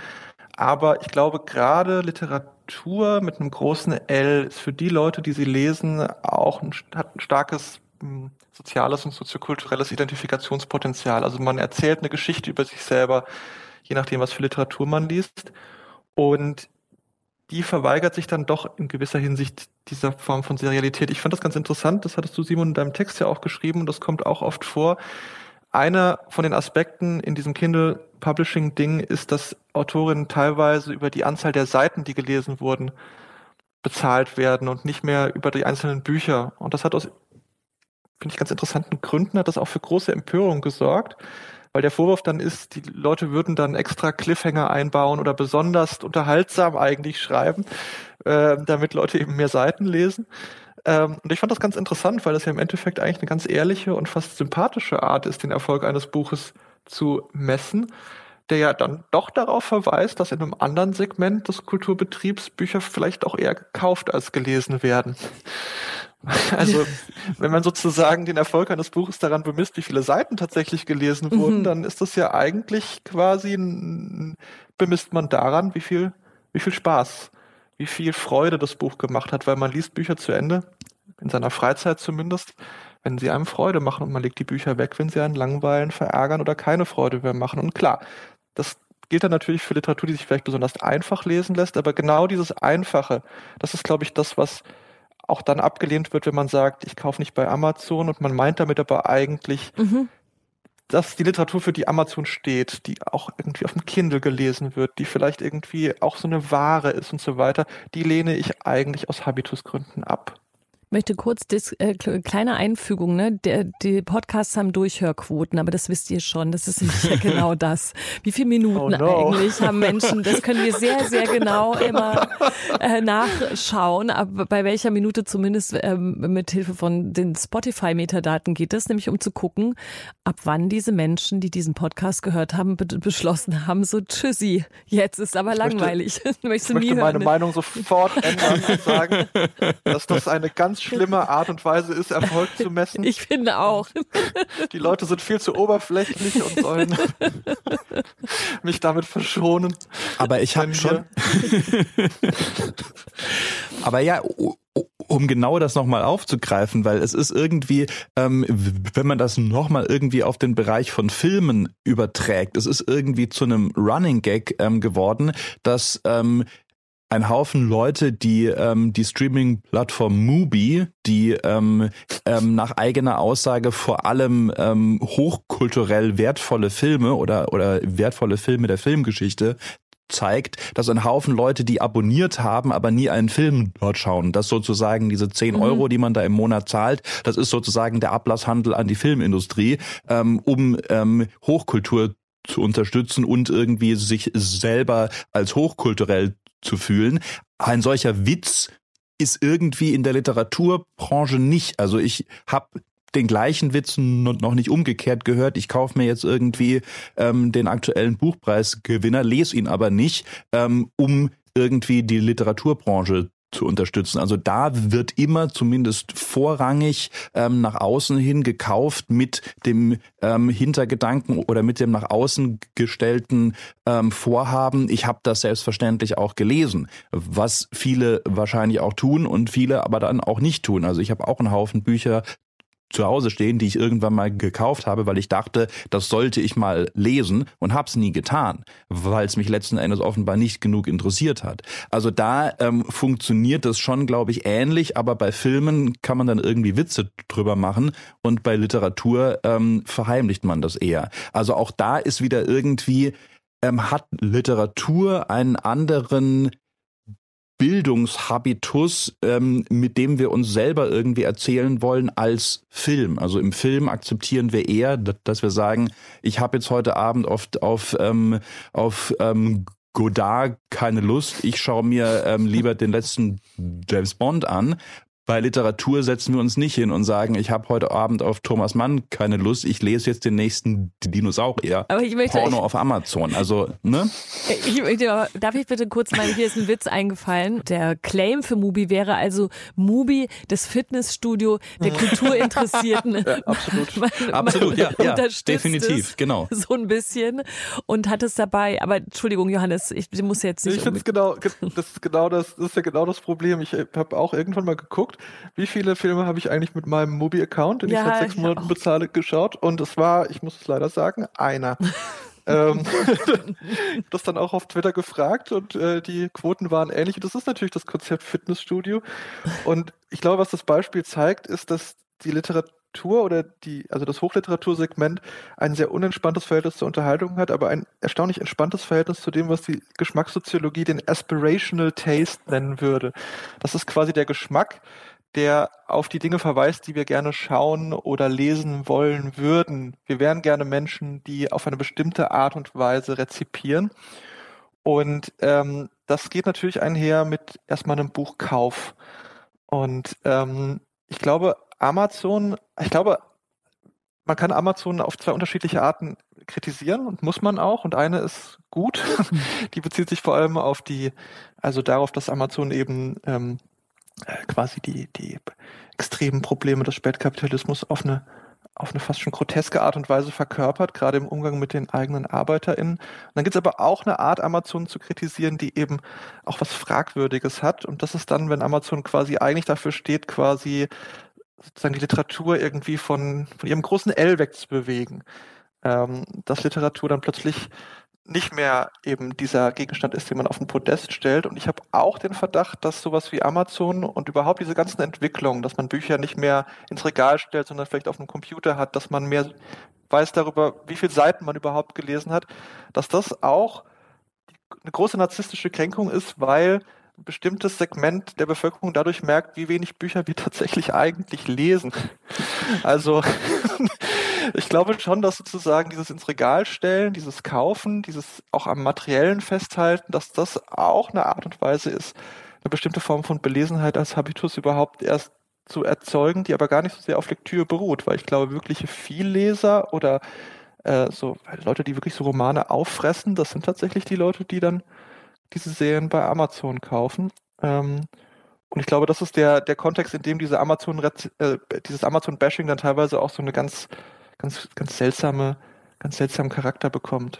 Aber ich glaube, gerade Literatur mit einem großen L ist für die Leute, die sie lesen, auch ein, hat ein starkes hm, soziales und soziokulturelles Identifikationspotenzial. Also man erzählt eine Geschichte über sich selber, je nachdem, was für Literatur man liest. Und die verweigert sich dann doch in gewisser Hinsicht dieser Form von Serialität. Ich fand das ganz interessant, das hattest du, Simon, in deinem Text ja auch geschrieben und das kommt auch oft vor. Einer von den Aspekten in diesem Kindle Publishing Ding ist, dass Autorinnen teilweise über die Anzahl der Seiten, die gelesen wurden, bezahlt werden und nicht mehr über die einzelnen Bücher. Und das hat aus, finde ich, ganz interessanten Gründen, hat das auch für große Empörung gesorgt weil der Vorwurf dann ist, die Leute würden dann extra Cliffhanger einbauen oder besonders unterhaltsam eigentlich schreiben, äh, damit Leute eben mehr Seiten lesen. Ähm, und ich fand das ganz interessant, weil das ja im Endeffekt eigentlich eine ganz ehrliche und fast sympathische Art ist, den Erfolg eines Buches zu messen, der ja dann doch darauf verweist, dass in einem anderen Segment des Kulturbetriebs Bücher vielleicht auch eher gekauft als gelesen werden. (laughs) Also, wenn man sozusagen den Erfolg eines Buches daran bemisst, wie viele Seiten tatsächlich gelesen wurden, mhm. dann ist das ja eigentlich quasi, ein, bemisst man daran, wie viel, wie viel Spaß, wie viel Freude das Buch gemacht hat, weil man liest Bücher zu Ende, in seiner Freizeit zumindest, wenn sie einem Freude machen und man legt die Bücher weg, wenn sie einen langweilen, verärgern oder keine Freude mehr machen. Und klar, das gilt dann natürlich für Literatur, die sich vielleicht besonders einfach lesen lässt, aber genau dieses Einfache, das ist, glaube ich, das, was auch dann abgelehnt wird, wenn man sagt, ich kaufe nicht bei Amazon und man meint damit aber eigentlich, mhm. dass die Literatur, für die Amazon steht, die auch irgendwie auf dem Kindle gelesen wird, die vielleicht irgendwie auch so eine Ware ist und so weiter, die lehne ich eigentlich aus Habitusgründen ab möchte kurz dis, äh, kleine Einfügung, ne? Der, die Podcasts haben Durchhörquoten, aber das wisst ihr schon. Das ist nicht genau (laughs) das. Wie viele Minuten oh no. eigentlich haben Menschen? Das können wir sehr, sehr genau (laughs) immer äh, nachschauen. Aber bei welcher Minute zumindest ähm, mit Hilfe von den Spotify-Metadaten geht es, nämlich um zu gucken, ab wann diese Menschen, die diesen Podcast gehört haben, be beschlossen haben, so tschüssi, jetzt ist aber ich langweilig. (laughs) Möchte, ich möchte meine Meinung sofort ändern und sagen, dass das eine ganz schlimme Art und Weise ist, Erfolg zu messen. Ich finde auch. Die Leute sind viel zu oberflächlich und sollen (laughs) mich damit verschonen. Aber ich habe schon. (laughs) Aber ja, um genau das nochmal aufzugreifen, weil es ist irgendwie, ähm, wenn man das nochmal irgendwie auf den Bereich von Filmen überträgt, es ist irgendwie zu einem Running Gag ähm, geworden, dass ähm, ein Haufen Leute, die ähm, die Streaming-Plattform Mubi, die ähm, ähm, nach eigener Aussage vor allem ähm, hochkulturell wertvolle Filme oder, oder wertvolle Filme der Filmgeschichte zeigt, dass ein Haufen Leute, die abonniert haben, aber nie einen Film dort schauen. Das sozusagen diese 10 mhm. Euro, die man da im Monat zahlt, das ist sozusagen der Ablasshandel an die Filmindustrie, ähm, um ähm, Hochkultur zu unterstützen und irgendwie sich selber als hochkulturell zu fühlen. Ein solcher Witz ist irgendwie in der Literaturbranche nicht. Also ich habe den gleichen Witz noch nicht umgekehrt gehört. Ich kaufe mir jetzt irgendwie ähm, den aktuellen Buchpreisgewinner, lese ihn aber nicht, ähm, um irgendwie die Literaturbranche zu unterstützen. Also da wird immer zumindest vorrangig ähm, nach außen hin gekauft mit dem ähm, Hintergedanken oder mit dem nach außen gestellten ähm, Vorhaben. Ich habe das selbstverständlich auch gelesen, was viele wahrscheinlich auch tun und viele aber dann auch nicht tun. Also ich habe auch einen Haufen Bücher zu Hause stehen, die ich irgendwann mal gekauft habe, weil ich dachte, das sollte ich mal lesen und hab's nie getan, weil es mich letzten Endes offenbar nicht genug interessiert hat. Also da ähm, funktioniert das schon, glaube ich, ähnlich, aber bei Filmen kann man dann irgendwie Witze drüber machen und bei Literatur ähm, verheimlicht man das eher. Also auch da ist wieder irgendwie ähm, hat Literatur einen anderen Bildungshabitus, ähm, mit dem wir uns selber irgendwie erzählen wollen als Film. Also im Film akzeptieren wir eher, dass wir sagen, ich habe jetzt heute Abend oft auf, ähm, auf ähm, Godard keine Lust, ich schaue mir ähm, lieber den letzten James Bond an, bei Literatur setzen wir uns nicht hin und sagen, ich habe heute Abend auf Thomas Mann keine Lust, ich lese jetzt den nächsten Dinosaurier. Aber ich möchte, Porno ich, auf Amazon. Also, ne? Ich, darf ich bitte kurz mal, hier ist ein Witz eingefallen. Der Claim für Mubi wäre also Mubi, das Fitnessstudio der Kulturinteressierten. (laughs) ja, absolut. Man, absolut, ja, ja definitiv, genau. So ein bisschen und hat es dabei. Aber Entschuldigung, Johannes, ich muss jetzt nicht. Ich finde es genau, das ist genau das, das ist ja genau das Problem. Ich habe auch irgendwann mal geguckt, geguckt, wie viele Filme habe ich eigentlich mit meinem Mobi-Account, den ja, ich seit sechs Monaten bezahle, geschaut. Und es war, ich muss es leider sagen, einer. (laughs) ähm, (laughs) das dann auch auf Twitter gefragt und äh, die Quoten waren ähnlich. Und das ist natürlich das Konzept Fitnessstudio. Und ich glaube, was das Beispiel zeigt, ist, dass die Literatur oder die, also das Hochliteratursegment ein sehr unentspanntes Verhältnis zur Unterhaltung hat, aber ein erstaunlich entspanntes Verhältnis zu dem, was die Geschmackssoziologie den Aspirational Taste nennen würde. Das ist quasi der Geschmack, der auf die Dinge verweist, die wir gerne schauen oder lesen wollen würden. Wir wären gerne Menschen, die auf eine bestimmte Art und Weise rezipieren. Und ähm, das geht natürlich einher mit erstmal einem Buchkauf. Und ähm, ich glaube, Amazon, ich glaube, man kann Amazon auf zwei unterschiedliche Arten kritisieren und muss man auch. Und eine ist gut. (laughs) die bezieht sich vor allem auf die, also darauf, dass Amazon eben ähm, äh, quasi die, die extremen Probleme des Spätkapitalismus auf eine, auf eine fast schon groteske Art und Weise verkörpert, gerade im Umgang mit den eigenen ArbeiterInnen. Und dann gibt es aber auch eine Art, Amazon zu kritisieren, die eben auch was Fragwürdiges hat. Und das ist dann, wenn Amazon quasi eigentlich dafür steht, quasi sozusagen die Literatur irgendwie von, von ihrem großen L wegzubewegen. Ähm, dass Literatur dann plötzlich nicht mehr eben dieser Gegenstand ist, den man auf den Podest stellt. Und ich habe auch den Verdacht, dass sowas wie Amazon und überhaupt diese ganzen Entwicklungen, dass man Bücher nicht mehr ins Regal stellt, sondern vielleicht auf dem Computer hat, dass man mehr weiß darüber, wie viele Seiten man überhaupt gelesen hat, dass das auch eine große narzisstische Kränkung ist, weil bestimmtes Segment der Bevölkerung dadurch merkt, wie wenig Bücher wir tatsächlich eigentlich lesen. Also (laughs) ich glaube schon, dass sozusagen dieses ins Regal stellen, dieses Kaufen, dieses auch am Materiellen festhalten, dass das auch eine Art und Weise ist, eine bestimmte Form von Belesenheit als Habitus überhaupt erst zu erzeugen, die aber gar nicht so sehr auf Lektüre beruht, weil ich glaube, wirkliche Vielleser oder äh, so Leute, die wirklich so Romane auffressen, das sind tatsächlich die Leute, die dann diese Serien bei Amazon kaufen. Ähm, und ich glaube, das ist der, der Kontext, in dem diese Amazon, äh, dieses Amazon-Bashing dann teilweise auch so eine ganz ganz, ganz seltsame, ganz seltsamen Charakter bekommt.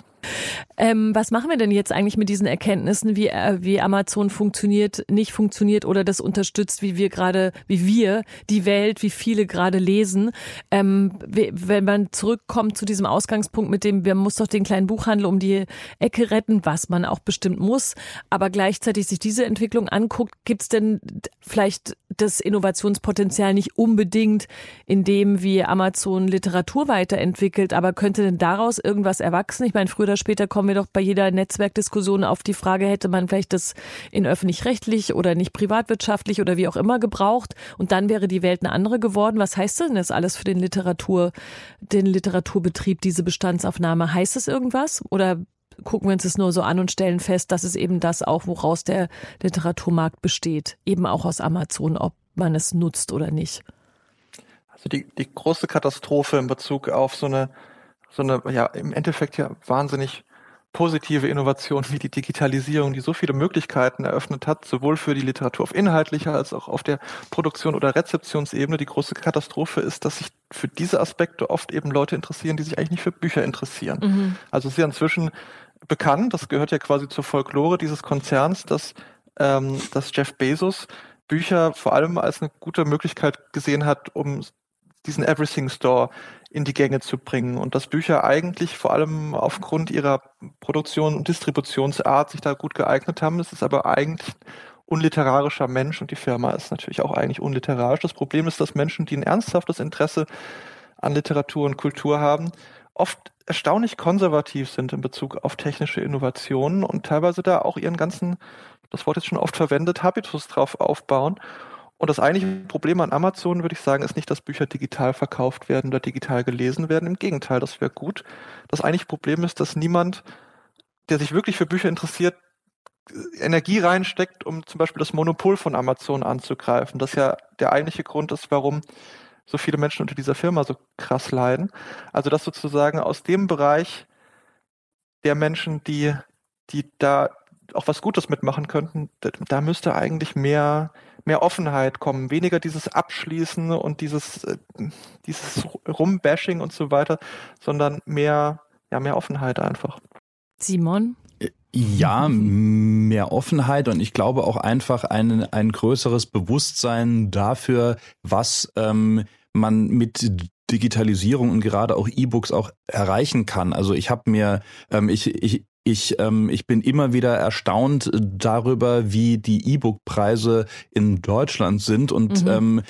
Ähm, was machen wir denn jetzt eigentlich mit diesen Erkenntnissen, wie, äh, wie Amazon funktioniert, nicht funktioniert oder das unterstützt, wie wir gerade, wie wir die Welt, wie viele gerade lesen? Ähm, wenn man zurückkommt zu diesem Ausgangspunkt mit dem, wir muss doch den kleinen Buchhandel um die Ecke retten, was man auch bestimmt muss, aber gleichzeitig sich diese Entwicklung anguckt, gibt es denn vielleicht das Innovationspotenzial nicht unbedingt in dem, wie Amazon Literatur weiterentwickelt, aber könnte denn daraus irgendwas erwachsen? Ich meine, früher oder später kommen wir doch bei jeder Netzwerkdiskussion auf die Frage, hätte man vielleicht das in öffentlich-rechtlich oder nicht privatwirtschaftlich oder wie auch immer gebraucht und dann wäre die Welt eine andere geworden. Was heißt denn das alles für den Literatur, den Literaturbetrieb, diese Bestandsaufnahme? Heißt es irgendwas oder gucken wir uns das nur so an und stellen fest, dass es eben das auch, woraus der Literaturmarkt besteht, eben auch aus Amazon, ob man es nutzt oder nicht. Also die, die große Katastrophe in Bezug auf so eine so eine, ja, im Endeffekt ja wahnsinnig positive Innovation wie die Digitalisierung, die so viele Möglichkeiten eröffnet hat, sowohl für die Literatur auf inhaltlicher als auch auf der Produktion oder Rezeptionsebene. Die große Katastrophe ist, dass sich für diese Aspekte oft eben Leute interessieren, die sich eigentlich nicht für Bücher interessieren. Mhm. Also es ist ja inzwischen bekannt, das gehört ja quasi zur Folklore dieses Konzerns, dass, ähm, dass Jeff Bezos Bücher vor allem als eine gute Möglichkeit gesehen hat, um diesen Everything Store in die Gänge zu bringen und dass Bücher eigentlich vor allem aufgrund ihrer Produktion und Distributionsart sich da gut geeignet haben. Es ist aber eigentlich unliterarischer Mensch und die Firma ist natürlich auch eigentlich unliterarisch. Das Problem ist, dass Menschen, die ein ernsthaftes Interesse an Literatur und Kultur haben, oft erstaunlich konservativ sind in Bezug auf technische Innovationen und teilweise da auch ihren ganzen, das Wort jetzt schon oft verwendet, Habitus drauf aufbauen. Und das eigentliche Problem an Amazon, würde ich sagen, ist nicht, dass Bücher digital verkauft werden oder digital gelesen werden. Im Gegenteil, das wäre gut. Das eigentliche Problem ist, dass niemand, der sich wirklich für Bücher interessiert, Energie reinsteckt, um zum Beispiel das Monopol von Amazon anzugreifen. Das ja der eigentliche Grund ist, warum so viele Menschen unter dieser Firma so krass leiden. Also dass sozusagen aus dem Bereich der Menschen, die, die da auch was Gutes mitmachen könnten, da, da müsste eigentlich mehr, mehr Offenheit kommen, weniger dieses Abschließen und dieses, äh, dieses Rumbashing und so weiter, sondern mehr, ja, mehr Offenheit einfach. Simon? Ja, mehr Offenheit und ich glaube auch einfach ein, ein größeres Bewusstsein dafür, was ähm, man mit Digitalisierung und gerade auch E-Books auch erreichen kann. Also ich habe mir, ähm, ich, ich, ich, ähm, ich bin immer wieder erstaunt darüber, wie die E-Book-Preise in Deutschland sind und mhm. ähm,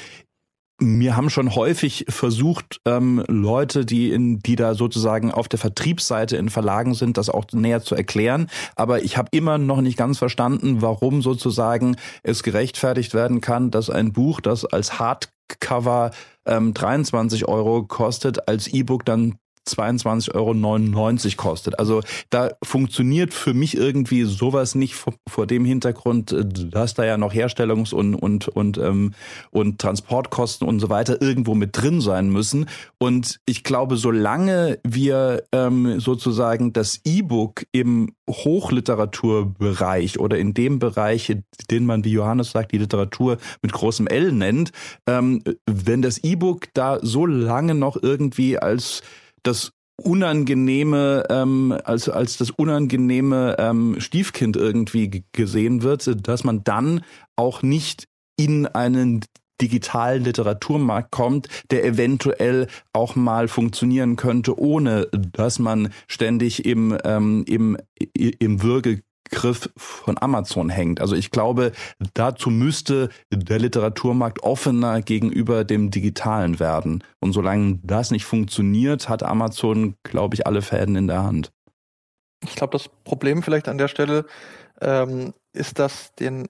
mir haben schon häufig versucht, ähm, Leute, die in, die da sozusagen auf der Vertriebsseite in Verlagen sind, das auch näher zu erklären. Aber ich habe immer noch nicht ganz verstanden, warum sozusagen es gerechtfertigt werden kann, dass ein Buch, das als Hardcover ähm, 23 Euro kostet, als E-Book dann 22,99 Euro kostet. Also da funktioniert für mich irgendwie sowas nicht vor, vor dem Hintergrund, äh, dass da ja noch Herstellungs- und, und, und, ähm, und Transportkosten und so weiter irgendwo mit drin sein müssen. Und ich glaube, solange wir ähm, sozusagen das E-Book im Hochliteraturbereich oder in dem Bereich, den man, wie Johannes sagt, die Literatur mit großem L nennt, ähm, wenn das E-Book da so lange noch irgendwie als das unangenehme, ähm, als, als das unangenehme ähm, Stiefkind irgendwie gesehen wird, dass man dann auch nicht in einen digitalen Literaturmarkt kommt, der eventuell auch mal funktionieren könnte, ohne dass man ständig im, ähm, im, im Würge Griff von Amazon hängt. Also ich glaube, dazu müsste der Literaturmarkt offener gegenüber dem Digitalen werden. Und solange das nicht funktioniert, hat Amazon, glaube ich, alle Fäden in der Hand. Ich glaube, das Problem vielleicht an der Stelle ähm, ist, dass den,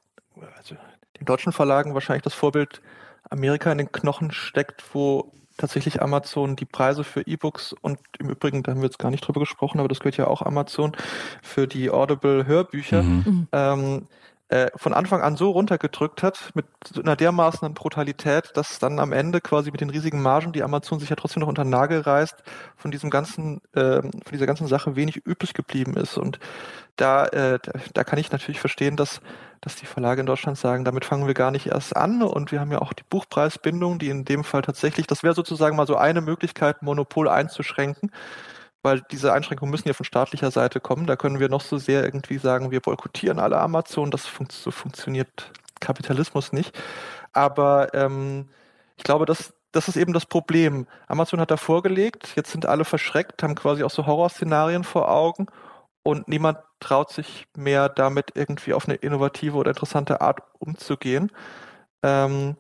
also den deutschen Verlagen wahrscheinlich das Vorbild Amerika in den Knochen steckt, wo tatsächlich Amazon die Preise für E-Books und im Übrigen, da haben wir jetzt gar nicht drüber gesprochen, aber das gehört ja auch Amazon für die Audible Hörbücher, mhm. mhm. ähm, äh, von Anfang an so runtergedrückt hat, mit einer dermaßenen Brutalität, dass dann am Ende quasi mit den riesigen Margen, die Amazon sich ja trotzdem noch unter den Nagel reißt, von diesem ganzen, äh, von dieser ganzen Sache wenig übrig geblieben ist. Und da, äh, da, da kann ich natürlich verstehen, dass dass die Verlage in Deutschland sagen, damit fangen wir gar nicht erst an. Und wir haben ja auch die Buchpreisbindung, die in dem Fall tatsächlich, das wäre sozusagen mal so eine Möglichkeit, Monopol einzuschränken, weil diese Einschränkungen müssen ja von staatlicher Seite kommen. Da können wir noch so sehr irgendwie sagen, wir boykottieren alle Amazon. Das fun so funktioniert Kapitalismus nicht. Aber ähm, ich glaube, dass das ist eben das Problem. Amazon hat da vorgelegt, jetzt sind alle verschreckt, haben quasi auch so Horrorszenarien vor Augen und niemand traut sich mehr damit irgendwie auf eine innovative oder interessante Art umzugehen. Ähm,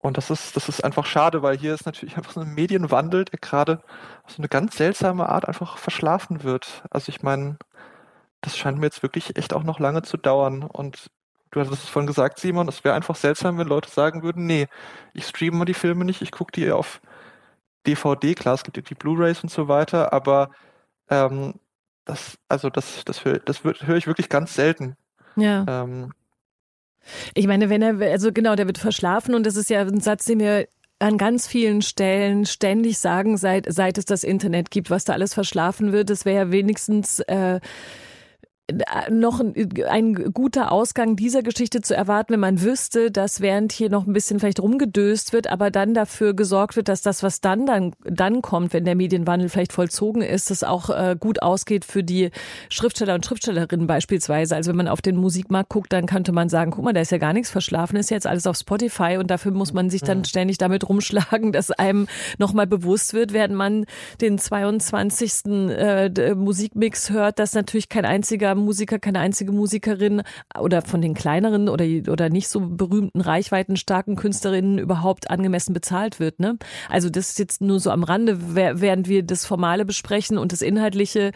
und das ist, das ist einfach schade, weil hier ist natürlich einfach so ein Medienwandel, der gerade auf so eine ganz seltsame Art einfach verschlafen wird. Also ich meine, das scheint mir jetzt wirklich echt auch noch lange zu dauern. Und du hattest es vorhin gesagt, Simon, es wäre einfach seltsam, wenn Leute sagen würden, nee, ich streame die Filme nicht, ich gucke die auf DVD, klar, es gibt die Blu-Rays und so weiter, aber ähm, das, also das, das, höre das höre ich wirklich ganz selten. Ja. Ähm, ich meine, wenn er, also genau, der wird verschlafen und das ist ja ein Satz, den wir an ganz vielen Stellen ständig sagen, seit, seit es das Internet gibt, was da alles verschlafen wird. Das wäre ja wenigstens äh, noch ein guter Ausgang dieser Geschichte zu erwarten, wenn man wüsste, dass während hier noch ein bisschen vielleicht rumgedöst wird, aber dann dafür gesorgt wird, dass das, was dann dann, dann kommt, wenn der Medienwandel vielleicht vollzogen ist, das auch äh, gut ausgeht für die Schriftsteller und Schriftstellerinnen beispielsweise. Also wenn man auf den Musikmarkt guckt, dann könnte man sagen, guck mal, da ist ja gar nichts verschlafen, ist jetzt alles auf Spotify und dafür muss man sich dann ständig damit rumschlagen, dass einem nochmal bewusst wird, während man den 22. Äh, Musikmix hört, dass natürlich kein einziger Musiker, keine einzige Musikerin oder von den kleineren oder, oder nicht so berühmten, reichweitenstarken Künstlerinnen überhaupt angemessen bezahlt wird. Ne? Also das ist jetzt nur so am Rande, während wir das Formale besprechen und das Inhaltliche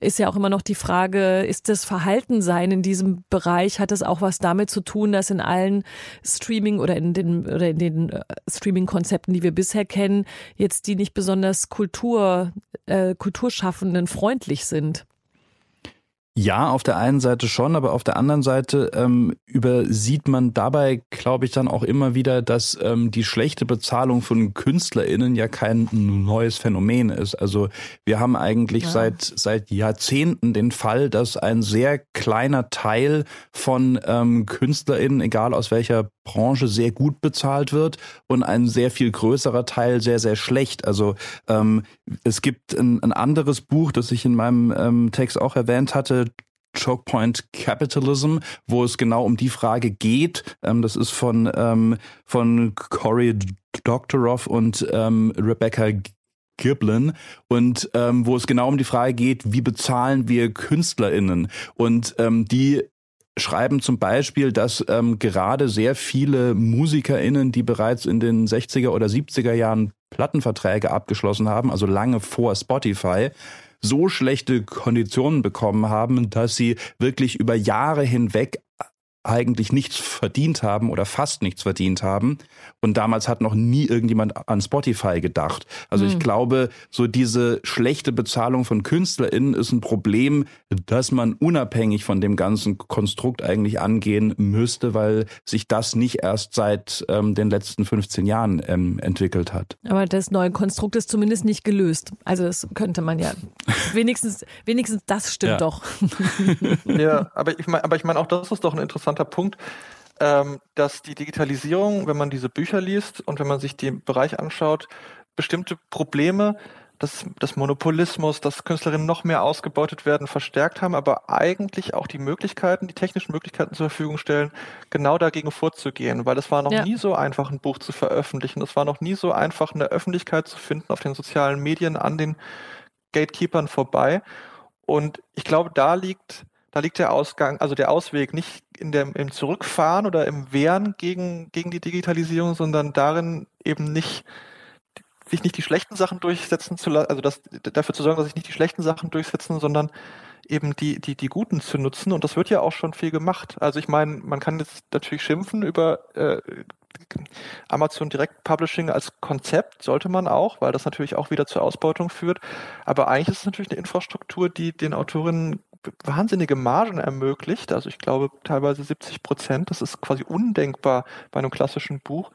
ist ja auch immer noch die Frage, ist das Verhaltensein in diesem Bereich, hat das auch was damit zu tun, dass in allen Streaming oder in den, oder in den äh, Streaming-Konzepten, die wir bisher kennen, jetzt die nicht besonders Kultur, äh, Kulturschaffenden freundlich sind? Ja, auf der einen Seite schon, aber auf der anderen Seite ähm, übersieht man dabei, glaube ich, dann auch immer wieder, dass ähm, die schlechte Bezahlung von KünstlerInnen ja kein neues Phänomen ist. Also wir haben eigentlich ja. seit, seit Jahrzehnten den Fall, dass ein sehr kleiner Teil von ähm, KünstlerInnen, egal aus welcher Branche, sehr gut bezahlt wird und ein sehr viel größerer Teil sehr, sehr schlecht. Also ähm, es gibt ein, ein anderes Buch, das ich in meinem ähm, Text auch erwähnt hatte, Choke Point Capitalism, wo es genau um die Frage geht. Ähm, das ist von, ähm, von Cory Doctorow und ähm, Rebecca Giblin und ähm, wo es genau um die Frage geht, wie bezahlen wir KünstlerInnen? Und ähm, die schreiben zum Beispiel, dass ähm, gerade sehr viele MusikerInnen, die bereits in den 60er oder 70er Jahren Plattenverträge abgeschlossen haben, also lange vor Spotify, so schlechte Konditionen bekommen haben, dass sie wirklich über Jahre hinweg eigentlich nichts verdient haben oder fast nichts verdient haben. Und damals hat noch nie irgendjemand an Spotify gedacht. Also mhm. ich hm. glaube, so diese schlechte Bezahlung von KünstlerInnen ist ein Problem, das man unabhängig von dem ganzen Konstrukt eigentlich angehen müsste, weil sich das nicht erst seit ähm, den letzten 15 Jahren ähm, entwickelt hat. Aber das neue Konstrukt ist zumindest nicht gelöst. Also das könnte man ja (laughs) wenigstens, wenigstens das stimmt ja. doch. ja, (laughs) aber ich meine, aber ich meine, auch das ist doch ein interessanter Punkt ähm, dass die Digitalisierung, wenn man diese Bücher liest und wenn man sich den Bereich anschaut, bestimmte Probleme dass das Monopolismus, dass Künstlerinnen noch mehr ausgebeutet werden, verstärkt haben, aber eigentlich auch die Möglichkeiten, die technischen Möglichkeiten zur Verfügung stellen, genau dagegen vorzugehen, weil es war noch ja. nie so einfach, ein Buch zu veröffentlichen. Es war noch nie so einfach, eine Öffentlichkeit zu finden auf den sozialen Medien an den Gatekeepern vorbei. Und ich glaube, da liegt da liegt der Ausgang, also der Ausweg nicht in dem, im Zurückfahren oder im Wehren gegen, gegen die Digitalisierung, sondern darin eben nicht, sich nicht die schlechten Sachen durchsetzen zu lassen, also das, dafür zu sorgen, dass sich nicht die schlechten Sachen durchsetzen, sondern eben die, die, die guten zu nutzen. Und das wird ja auch schon viel gemacht. Also ich meine, man kann jetzt natürlich schimpfen über äh, Amazon Direct Publishing als Konzept, sollte man auch, weil das natürlich auch wieder zur Ausbeutung führt. Aber eigentlich ist es natürlich eine Infrastruktur, die den Autorinnen wahnsinnige Margen ermöglicht. Also ich glaube teilweise 70 Prozent. Das ist quasi undenkbar bei einem klassischen Buch.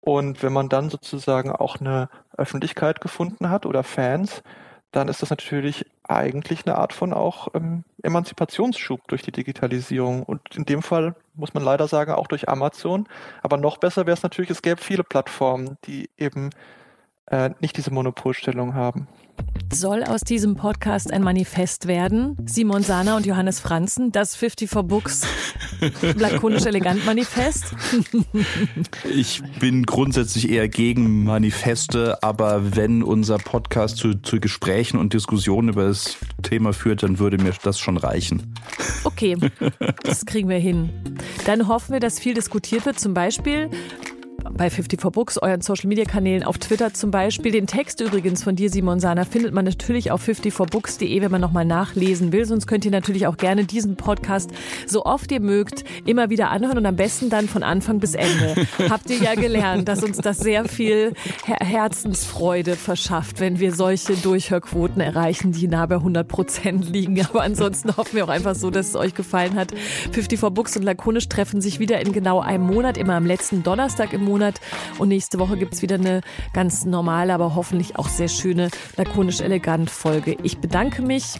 Und wenn man dann sozusagen auch eine Öffentlichkeit gefunden hat oder Fans, dann ist das natürlich eigentlich eine Art von auch ähm, Emanzipationsschub durch die Digitalisierung. Und in dem Fall muss man leider sagen, auch durch Amazon. Aber noch besser wäre es natürlich, es gäbe viele Plattformen, die eben äh, nicht diese Monopolstellung haben. Soll aus diesem Podcast ein Manifest werden? Simon Sana und Johannes Franzen, das 54 Books (laughs) lakonisch elegant Manifest? Ich bin grundsätzlich eher gegen Manifeste, aber wenn unser Podcast zu, zu Gesprächen und Diskussionen über das Thema führt, dann würde mir das schon reichen. Okay, das kriegen wir hin. Dann hoffen wir, dass viel diskutiert wird, zum Beispiel bei 54 Books, euren Social Media Kanälen, auf Twitter zum Beispiel. Den Text übrigens von dir, Simon Sana, findet man natürlich auf 54books.de, wenn man nochmal nachlesen will. Sonst könnt ihr natürlich auch gerne diesen Podcast so oft ihr mögt immer wieder anhören und am besten dann von Anfang bis Ende. (laughs) Habt ihr ja gelernt, dass uns das sehr viel Herzensfreude verschafft, wenn wir solche Durchhörquoten erreichen, die nah bei 100 Prozent liegen. Aber ansonsten hoffen wir auch einfach so, dass es euch gefallen hat. 54 Books und Lakonisch treffen sich wieder in genau einem Monat, immer am letzten Donnerstag im Monat Monat. Und nächste Woche gibt es wieder eine ganz normale, aber hoffentlich auch sehr schöne, lakonisch elegant Folge. Ich bedanke mich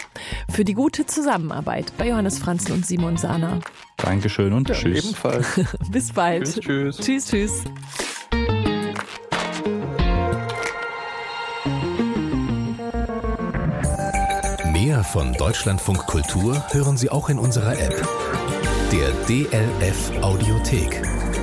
für die gute Zusammenarbeit bei Johannes Franzen und Simon Sana. Dankeschön und Ja, tschüss. ebenfalls. (laughs) Bis bald. tschüss, tschüss. Tschüss, tschüss. Mehr von Deutschlandfunk Kultur hören Sie auch in unserer App. Der DLF Audiothek.